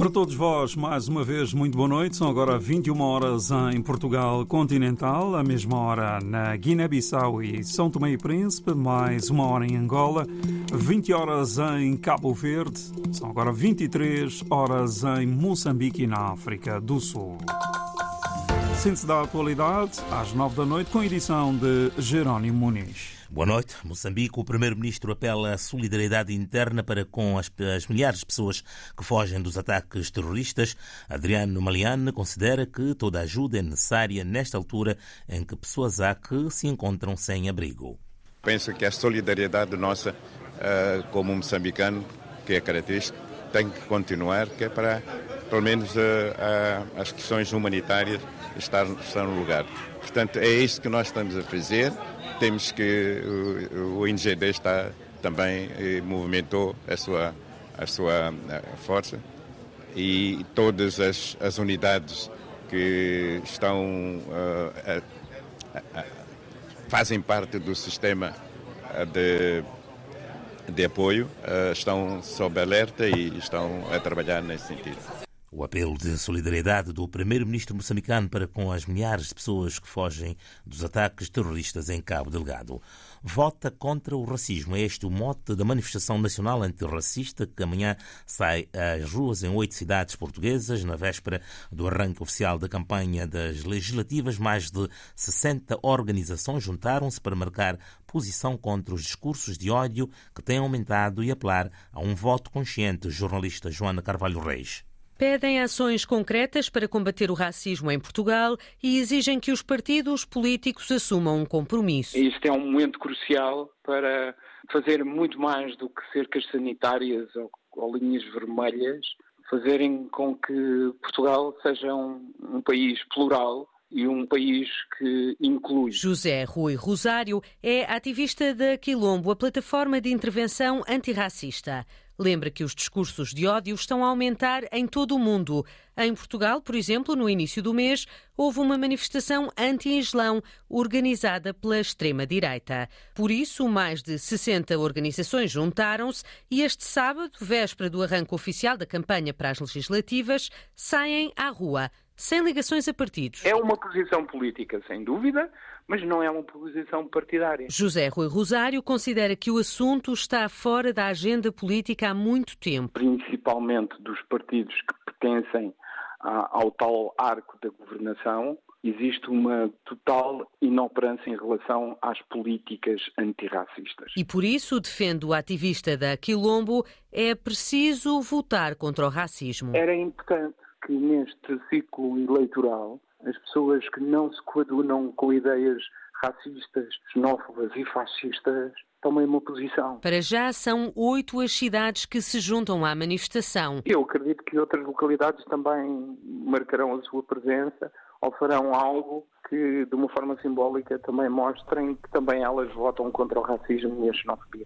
Para todos vós, mais uma vez, muito boa noite. São agora 21 horas em Portugal continental, a mesma hora na Guiné-Bissau e São Tomé e Príncipe, mais uma hora em Angola, 20 horas em Cabo Verde, são agora 23 horas em Moçambique na África do Sul. Síntese da atualidade, às 9 da noite, com edição de Jerónimo Muniz. Boa noite. Moçambique, o primeiro-ministro apela à solidariedade interna para com as, as, milhares de pessoas que fogem dos ataques terroristas. Adriano Maliane considera que toda ajuda é necessária nesta altura em que pessoas há que se encontram sem abrigo. Penso que a solidariedade nossa, como moçambicano, que é característica, tem que continuar, que é para, pelo menos, as questões humanitárias estar, estar no lugar. Portanto, é isso que nós estamos a fazer temos que o, o INGD está também eh, movimentou a sua a sua força e todas as, as unidades que estão uh, a, a, fazem parte do sistema de, de apoio estão sob alerta e estão a trabalhar nesse sentido. O apelo de solidariedade do primeiro-ministro moçambicano para com as milhares de pessoas que fogem dos ataques terroristas em Cabo Delgado. Vota contra o racismo. É este o mote da manifestação nacional antirracista que amanhã sai às ruas em oito cidades portuguesas, na véspera do arranque oficial da campanha das legislativas. Mais de 60 organizações juntaram-se para marcar posição contra os discursos de ódio que têm aumentado e apelar a um voto consciente. Jornalista Joana Carvalho Reis. Pedem ações concretas para combater o racismo em Portugal e exigem que os partidos políticos assumam um compromisso. Este é um momento crucial para fazer muito mais do que cercas sanitárias ou, ou linhas vermelhas, fazerem com que Portugal seja um, um país plural e um país que inclui. José Rui Rosário é ativista da Quilombo, a plataforma de intervenção antirracista. Lembra que os discursos de ódio estão a aumentar em todo o mundo. Em Portugal, por exemplo, no início do mês, houve uma manifestação anti-Islão organizada pela extrema-direita. Por isso, mais de 60 organizações juntaram-se e este sábado, véspera do arranque oficial da campanha para as legislativas, saem à rua sem ligações a partidos. É uma posição política, sem dúvida, mas não é uma posição partidária. José Rui Rosário considera que o assunto está fora da agenda política há muito tempo. Principalmente dos partidos que pertencem ao tal arco da governação, existe uma total inoperância em relação às políticas antirracistas. E por isso, defende o ativista da Quilombo, é preciso votar contra o racismo. Era importante que neste ciclo eleitoral as pessoas que não se coadunam com ideias racistas, xenófobas e fascistas tomem uma posição. Para já são oito as cidades que se juntam à manifestação. Eu acredito que outras localidades também marcarão a sua presença ou farão algo que, de uma forma simbólica, também mostrem que também elas votam contra o racismo e a xenofobia.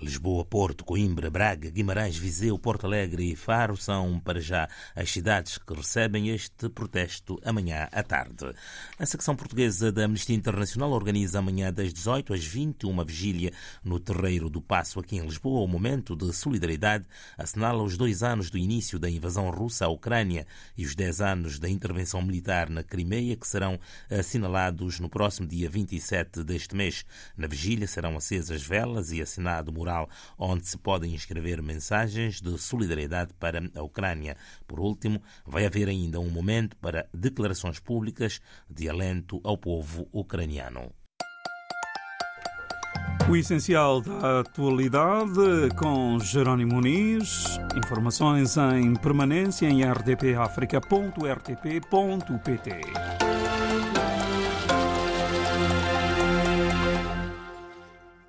Lisboa, Porto, Coimbra, Braga, Guimarães, Viseu, Porto Alegre e Faro são, para já, as cidades que recebem este protesto amanhã à tarde. A secção portuguesa da Amnistia Internacional organiza amanhã das 18 às 20 uma vigília no Terreiro do Passo, aqui em Lisboa. O momento de solidariedade assinala os dois anos do início da invasão russa à Ucrânia e os 10 anos da intervenção militar na Crimeia, que serão assinalados no próximo dia 27 deste mês. Na vigília serão acesas velas e assinado mural onde se podem escrever mensagens de solidariedade para a Ucrânia. Por último, vai haver ainda um momento para declarações públicas de alento ao povo ucraniano. O essencial da atualidade com Jerónimo Muniz. Informações em permanência em rdpafrica.rtp.pt.